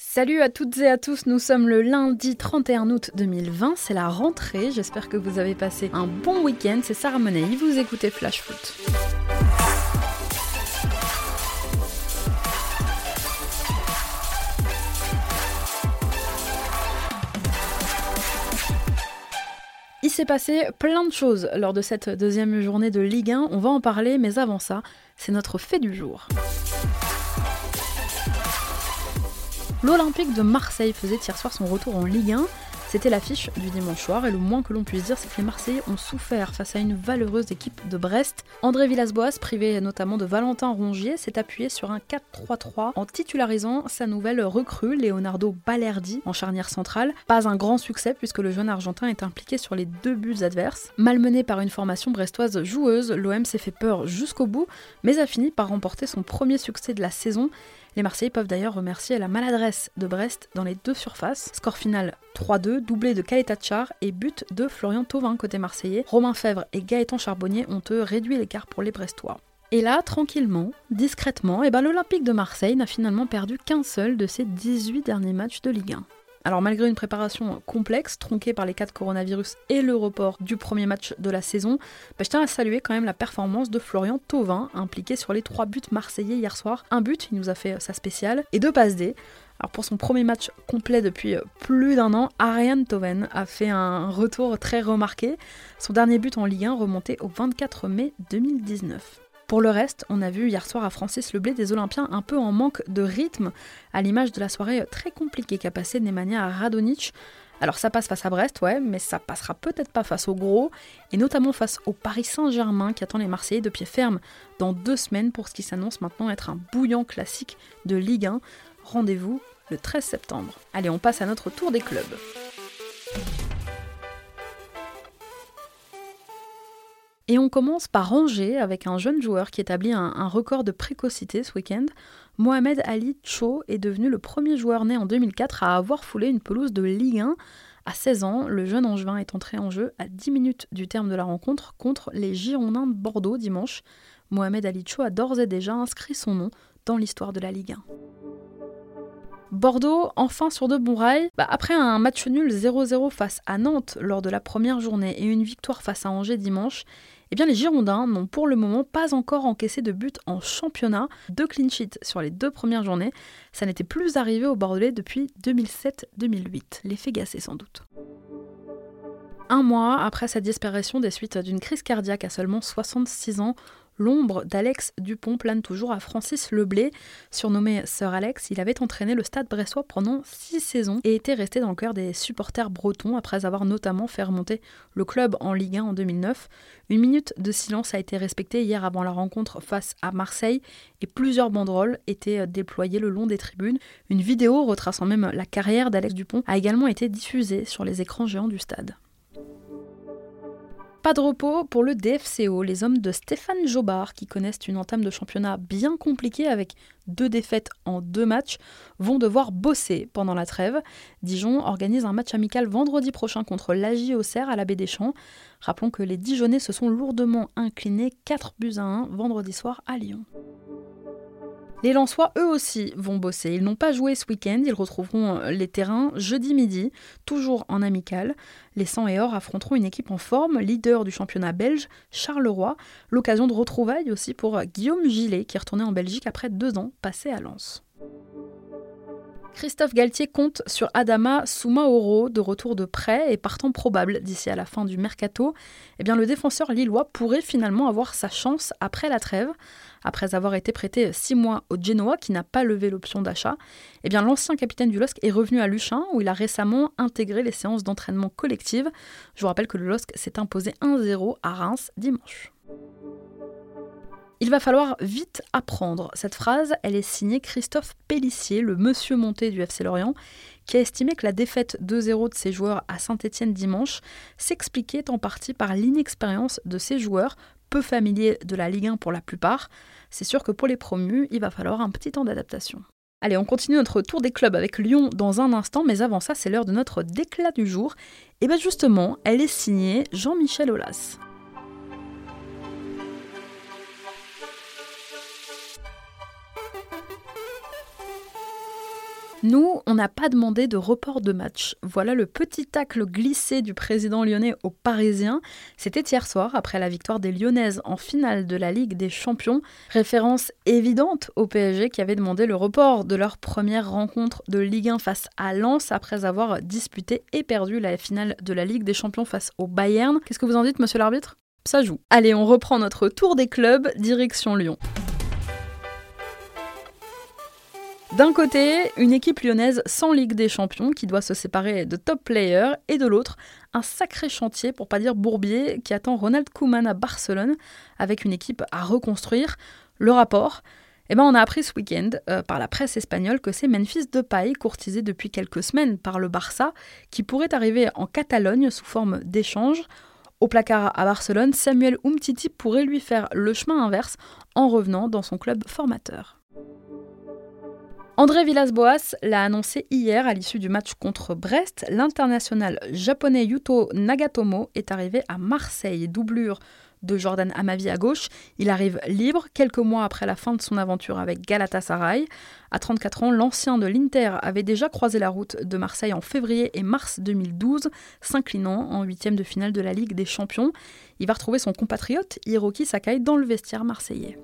Salut à toutes et à tous, nous sommes le lundi 31 août 2020, c'est la rentrée, j'espère que vous avez passé un bon week-end, c'est Sarah Monet, vous écoutez Flash Foot. Il s'est passé plein de choses lors de cette deuxième journée de Ligue 1, on va en parler, mais avant ça, c'est notre fait du jour. L'Olympique de Marseille faisait hier soir son retour en Ligue 1. C'était l'affiche du dimanche soir et le moins que l'on puisse dire c'est que les Marseillais ont souffert face à une valeureuse équipe de Brest. André Villas-Boas, privé notamment de Valentin Rongier, s'est appuyé sur un 4-3-3 en titularisant sa nouvelle recrue Leonardo Balerdi en charnière centrale. Pas un grand succès puisque le jeune argentin est impliqué sur les deux buts adverses. Malmené par une formation brestoise joueuse, l'OM s'est fait peur jusqu'au bout mais a fini par remporter son premier succès de la saison les Marseillais peuvent d'ailleurs remercier la maladresse de Brest dans les deux surfaces. Score final 3-2, doublé de Kaletachar et but de Florian Thauvin côté marseillais. Romain Fèvre et Gaëtan Charbonnier ont eux réduit l'écart pour les Brestois. Et là, tranquillement, discrètement, eh ben, l'Olympique de Marseille n'a finalement perdu qu'un seul de ses 18 derniers matchs de Ligue 1. Alors malgré une préparation complexe, tronquée par les cas de coronavirus et le report du premier match de la saison, bah, je tiens à saluer quand même la performance de Florian Thauvin, impliqué sur les trois buts marseillais hier soir. Un but, il nous a fait sa spéciale, et deux passes D. Alors pour son premier match complet depuis plus d'un an, Ariane Toven a fait un retour très remarqué. Son dernier but en Ligue 1 remontait au 24 mai 2019. Pour le reste, on a vu hier soir à Francis Leblé des Olympiens un peu en manque de rythme, à l'image de la soirée très compliquée qu'a passé Nemanja Radonic. Alors ça passe face à Brest, ouais, mais ça passera peut-être pas face au gros, et notamment face au Paris Saint-Germain qui attend les Marseillais de pied ferme dans deux semaines pour ce qui s'annonce maintenant être un bouillant classique de Ligue 1. Rendez-vous le 13 septembre. Allez, on passe à notre tour des clubs. Et on commence par Angers avec un jeune joueur qui établit un, record de précocité ce week-end. Mohamed Ali Cho est devenu le premier joueur né en 2004 à avoir foulé une pelouse de Ligue 1. À 16 ans, le jeune Angevin est entré en jeu à 10 minutes du terme de la rencontre contre les Girondins de Bordeaux dimanche. Mohamed Ali Cho a d'ores et déjà inscrit son nom dans l'histoire de la Ligue 1. Bordeaux, enfin sur de bons rails. Bah, après un match nul 0-0 face à Nantes lors de la première journée et une victoire face à Angers dimanche, eh bien les Girondins n'ont pour le moment pas encore encaissé de but en championnat, deux clean sheets sur les deux premières journées. Ça n'était plus arrivé au Bordelais depuis 2007-2008. L'effet gacé sans doute. Un mois après sa disparition des suites d'une crise cardiaque à seulement 66 ans, L'ombre d'Alex Dupont plane toujours à Francis Leblé. Surnommé Sir Alex, il avait entraîné le stade bressois pendant six saisons et était resté dans le cœur des supporters bretons après avoir notamment fait remonter le club en Ligue 1 en 2009. Une minute de silence a été respectée hier avant la rencontre face à Marseille et plusieurs banderoles étaient déployées le long des tribunes. Une vidéo retraçant même la carrière d'Alex Dupont a également été diffusée sur les écrans géants du stade. Pas de repos pour le DFCO, les hommes de Stéphane Jobard, qui connaissent une entame de championnat bien compliquée avec deux défaites en deux matchs, vont devoir bosser pendant la trêve. Dijon organise un match amical vendredi prochain contre l'AJ Auxerre à la Baie des Champs. Rappelons que les Dijonais se sont lourdement inclinés 4 buts à 1 vendredi soir à Lyon. Les Lensois, eux aussi, vont bosser. Ils n'ont pas joué ce week-end, ils retrouveront euh, les terrains jeudi midi, toujours en amical. Les 100 et Or affronteront une équipe en forme, leader du championnat belge, Charleroi. L'occasion de retrouvailles aussi pour euh, Guillaume Gillet, qui est retourné en Belgique après deux ans passés à Lens. Christophe Galtier compte sur Adama Soumaoro, de retour de prêt et partant probable d'ici à la fin du mercato. Eh bien, le défenseur lillois pourrait finalement avoir sa chance après la trêve. Après avoir été prêté six mois au Genoa, qui n'a pas levé l'option d'achat, eh bien, l'ancien capitaine du LOSC est revenu à Luchin, où il a récemment intégré les séances d'entraînement collectives. Je vous rappelle que le LOSC s'est imposé 1-0 à Reims dimanche. Il va falloir vite apprendre. Cette phrase, elle est signée Christophe Pellissier, le monsieur monté du FC Lorient, qui a estimé que la défaite 2-0 de ses joueurs à Saint-Etienne dimanche s'expliquait en partie par l'inexpérience de ses joueurs, peu familiers de la Ligue 1 pour la plupart. C'est sûr que pour les promus, il va falloir un petit temps d'adaptation. Allez, on continue notre tour des clubs avec Lyon dans un instant, mais avant ça, c'est l'heure de notre déclat du jour. Et bien justement, elle est signée Jean-Michel Aulas. Nous, on n'a pas demandé de report de match. Voilà le petit tacle glissé du président lyonnais aux Parisiens. C'était hier soir, après la victoire des Lyonnaises en finale de la Ligue des Champions. Référence évidente au PSG qui avait demandé le report de leur première rencontre de Ligue 1 face à Lens après avoir disputé et perdu la finale de la Ligue des Champions face au Bayern. Qu'est-ce que vous en dites, monsieur l'arbitre? Ça joue. Allez, on reprend notre tour des clubs, direction Lyon. D'un côté, une équipe lyonnaise sans Ligue des Champions qui doit se séparer de top players, et de l'autre, un sacré chantier, pour pas dire bourbier, qui attend Ronald Koeman à Barcelone, avec une équipe à reconstruire. Le rapport eh ben, on a appris ce week-end euh, par la presse espagnole que c'est Memphis Depay, courtisé depuis quelques semaines par le Barça, qui pourrait arriver en Catalogne sous forme d'échange. Au placard à Barcelone, Samuel Umtiti pourrait lui faire le chemin inverse en revenant dans son club formateur. André Villas-Boas l'a annoncé hier à l'issue du match contre Brest. L'international japonais Yuto Nagatomo est arrivé à Marseille, doublure de Jordan Amavi à gauche. Il arrive libre quelques mois après la fin de son aventure avec Galatasaray. À 34 ans, l'ancien de l'Inter avait déjà croisé la route de Marseille en février et mars 2012, s'inclinant en huitième de finale de la Ligue des Champions. Il va retrouver son compatriote Hiroki Sakai dans le vestiaire marseillais.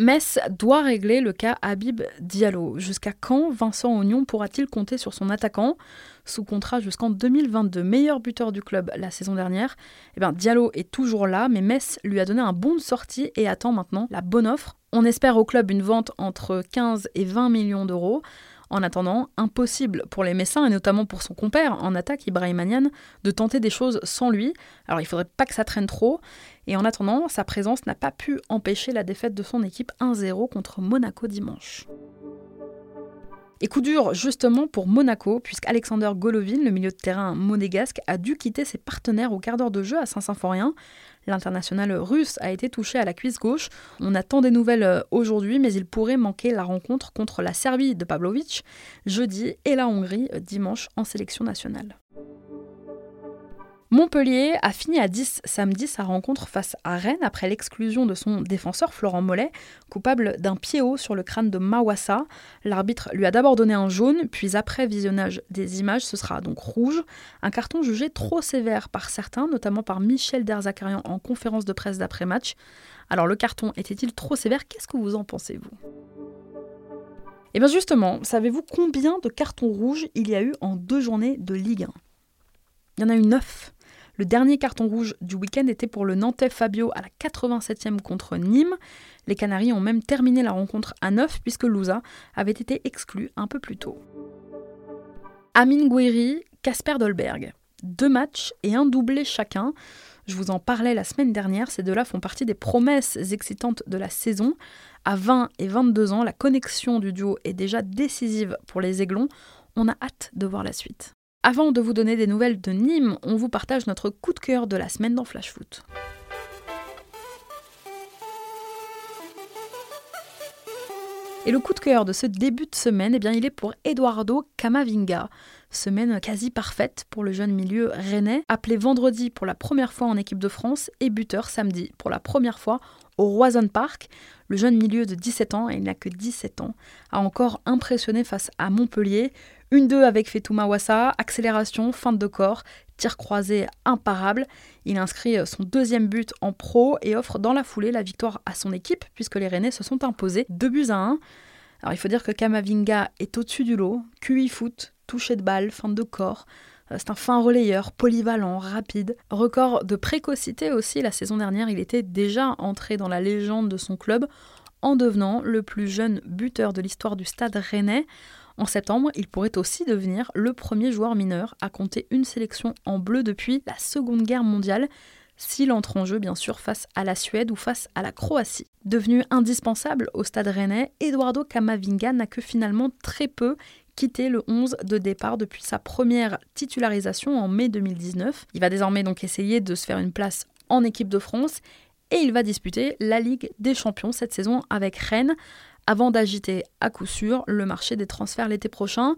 Metz doit régler le cas Habib Diallo. Jusqu'à quand Vincent Ognon pourra-t-il compter sur son attaquant Sous contrat jusqu'en 2022, meilleur buteur du club la saison dernière, eh bien, Diallo est toujours là, mais Metz lui a donné un bon de sortie et attend maintenant la bonne offre. On espère au club une vente entre 15 et 20 millions d'euros. En attendant, impossible pour les Messins, et notamment pour son compère en attaque, Ibrahim Anian, de tenter des choses sans lui. Alors il faudrait pas que ça traîne trop. Et en attendant, sa présence n'a pas pu empêcher la défaite de son équipe 1-0 contre Monaco dimanche. Et coup dur justement pour Monaco, puisqu'Alexander Golovin, le milieu de terrain monégasque, a dû quitter ses partenaires au quart d'heure de jeu à Saint-Symphorien. L'international russe a été touché à la cuisse gauche. On attend des nouvelles euh, aujourd'hui, mais il pourrait manquer la rencontre contre la Serbie de Pavlovic jeudi et la Hongrie euh, dimanche en sélection nationale. Montpellier a fini à 10 samedi sa rencontre face à Rennes après l'exclusion de son défenseur Florent Mollet, coupable d'un pied haut sur le crâne de Mawassa. L'arbitre lui a d'abord donné un jaune, puis après visionnage des images, ce sera donc rouge. Un carton jugé trop sévère par certains, notamment par Michel Derzakarian en conférence de presse d'après-match. Alors le carton était-il trop sévère? Qu'est-ce que vous en pensez, vous? Eh bien justement, savez-vous combien de cartons rouges il y a eu en deux journées de Ligue 1 Il y en a eu neuf. Le dernier carton rouge du week-end était pour le Nantais Fabio à la 87e contre Nîmes. Les Canaries ont même terminé la rencontre à 9 puisque Louza avait été exclu un peu plus tôt. Amine Gouiri, Casper Dolberg. Deux matchs et un doublé chacun. Je vous en parlais la semaine dernière, ces deux-là font partie des promesses excitantes de la saison. À 20 et 22 ans, la connexion du duo est déjà décisive pour les Aiglons. On a hâte de voir la suite. Avant de vous donner des nouvelles de Nîmes, on vous partage notre coup de cœur de la semaine dans Flash Foot. Et le coup de cœur de ce début de semaine, eh bien, il est pour Eduardo Camavinga. Semaine quasi parfaite pour le jeune milieu rennais, appelé vendredi pour la première fois en équipe de France et buteur samedi pour la première fois au Roison Park. Le jeune milieu de 17 ans, et il n'a que 17 ans, a encore impressionné face à Montpellier. Une 2 avec Fetou Mawassa, accélération, feinte de corps, tir croisé imparable. Il inscrit son deuxième but en pro et offre dans la foulée la victoire à son équipe puisque les Rennais se sont imposés 2 buts à 1. Alors il faut dire que Kamavinga est au-dessus du lot, QI foot, toucher de balle, feinte de corps. Euh, c'est un fin relayeur, polyvalent, rapide. Record de précocité aussi, la saison dernière, il était déjà entré dans la légende de son club en devenant le plus jeune buteur de l'histoire du stade rennais. En septembre, il pourrait aussi devenir le premier joueur mineur à compter une sélection en bleu depuis la Seconde Guerre mondiale, s'il entre en jeu bien sûr face à la Suède ou face à la Croatie. Devenu indispensable au stade rennais, Eduardo Camavinga n'a que finalement très peu quitté le 11 de départ depuis sa première titularisation en mai 2019. Il va désormais donc essayer de se faire une place en équipe de France et il va disputer la Ligue des Champions cette saison avec Rennes avant d'agiter à coup sûr le marché des transferts l'été prochain.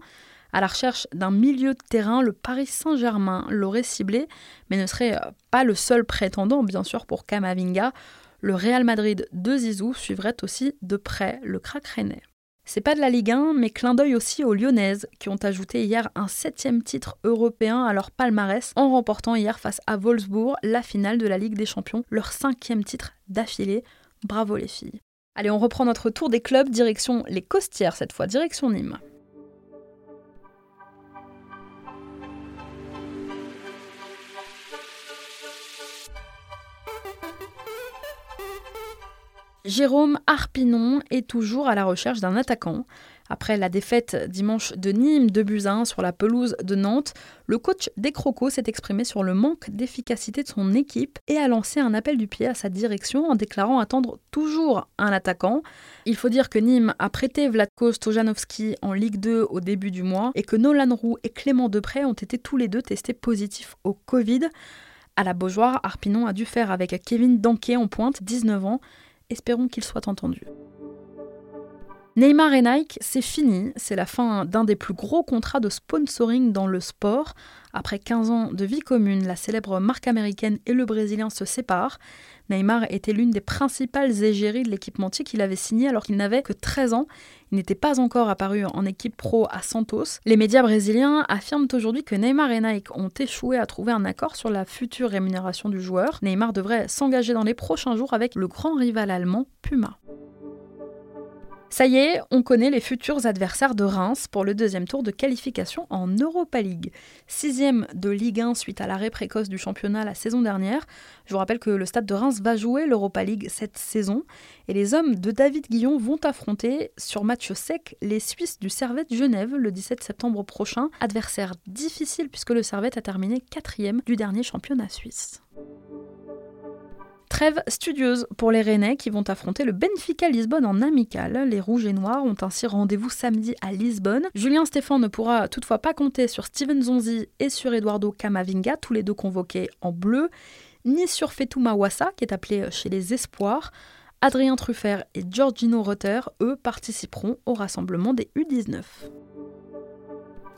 À la recherche d'un milieu de terrain, le Paris Saint-Germain l'aurait ciblé, mais ne serait euh, pas le seul prétendant, bien sûr, pour Kamavinga. Le Real Madrid de Zizou suivrait aussi de près le crack rennais. C'est pas de la Ligue 1, mais clin d'œil aussi aux Lyonnaises, qui ont ajouté hier un septième titre européen à leur palmarès en remportant hier face à Wolfsburg la finale de la Ligue des Champions, leur cinquième titre d'affilée. Bravo les filles. Allez, on reprend notre tour des clubs, direction les Costières cette fois, direction Nîmes. Jérôme Arpinon est toujours à la recherche d'un attaquant. Après la défaite dimanche de Nîmes de Buzyn sur la pelouse de Nantes, le coach des Crocos s'est exprimé sur le manque d'efficacité de son équipe et a lancé un appel du pied à sa direction en déclarant attendre toujours un attaquant. Il faut dire que Nîmes a prêté Vladko Stojanovski en Ligue 2 au début du mois et que Nolan Roux et Clément Depré ont été tous les deux testés positifs au Covid. À la Beaujoire, Arpinon a dû faire avec Kevin Danquet en pointe, 19 ans, Espérons qu'il soit entendu. Neymar et Nike, c'est fini. C'est la fin d'un des plus gros contrats de sponsoring dans le sport. Après 15 ans de vie commune, la célèbre marque américaine et le Brésilien se séparent. Neymar était l'une des principales égéries de l'équipementier qu'il avait signé alors qu'il n'avait que 13 ans. Il n'était pas encore apparu en équipe pro à Santos. Les médias brésiliens affirment aujourd'hui que Neymar et Nike ont échoué à trouver un accord sur la future rémunération du joueur. Neymar devrait s'engager dans les prochains jours avec le grand rival allemand Puma. Ça y est, on connaît les futurs adversaires de Reims pour le deuxième tour de qualification en Europa League. Sixième de Ligue 1 suite à l'arrêt précoce du championnat la saison dernière. Je vous rappelle que le stade de Reims va jouer l'Europa League cette saison. Et les hommes de David Guillon vont affronter sur match sec les Suisses du Servette Genève le 17 septembre prochain. Adversaire difficile puisque le Servette a terminé quatrième du dernier championnat suisse. Trêve studieuse pour les Rennais qui vont affronter le Benfica Lisbonne en amical. Les Rouges et Noirs ont ainsi rendez-vous samedi à Lisbonne. Julien Stéphan ne pourra toutefois pas compter sur Steven Zonzi et sur Eduardo Camavinga, tous les deux convoqués en bleu, ni sur Fetou Mawassa qui est appelé chez les Espoirs. Adrien Truffert et Giorgino Rutter, eux, participeront au rassemblement des U19.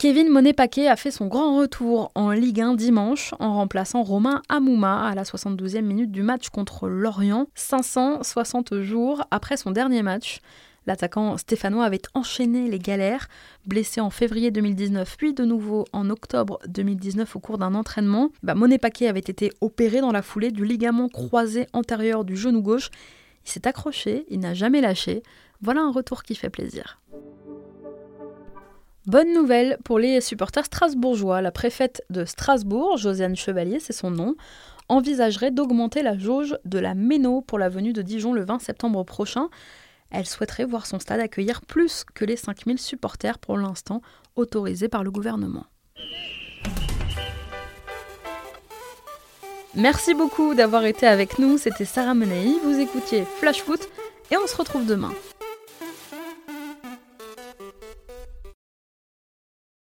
Kevin Monet-Paquet a fait son grand retour en Ligue 1 dimanche en remplaçant Romain Amouma à la 72e minute du match contre Lorient, 560 jours après son dernier match. L'attaquant stéphanois avait enchaîné les galères, blessé en février 2019 puis de nouveau en octobre 2019 au cours d'un entraînement. Bah, Monet Paquet avait été opéré dans la foulée du ligament croisé antérieur du genou gauche. Il s'est accroché, il n'a jamais lâché. Voilà un retour qui fait plaisir. Bonne nouvelle pour les supporters strasbourgeois. La préfète de Strasbourg, Josiane Chevalier, c'est son nom, envisagerait d'augmenter la jauge de la Méno pour la venue de Dijon le 20 septembre prochain. Elle souhaiterait voir son stade accueillir plus que les 5000 supporters pour l'instant autorisés par le gouvernement. Merci beaucoup d'avoir été avec nous, c'était Sarah Menei, vous écoutiez Flash Foot et on se retrouve demain.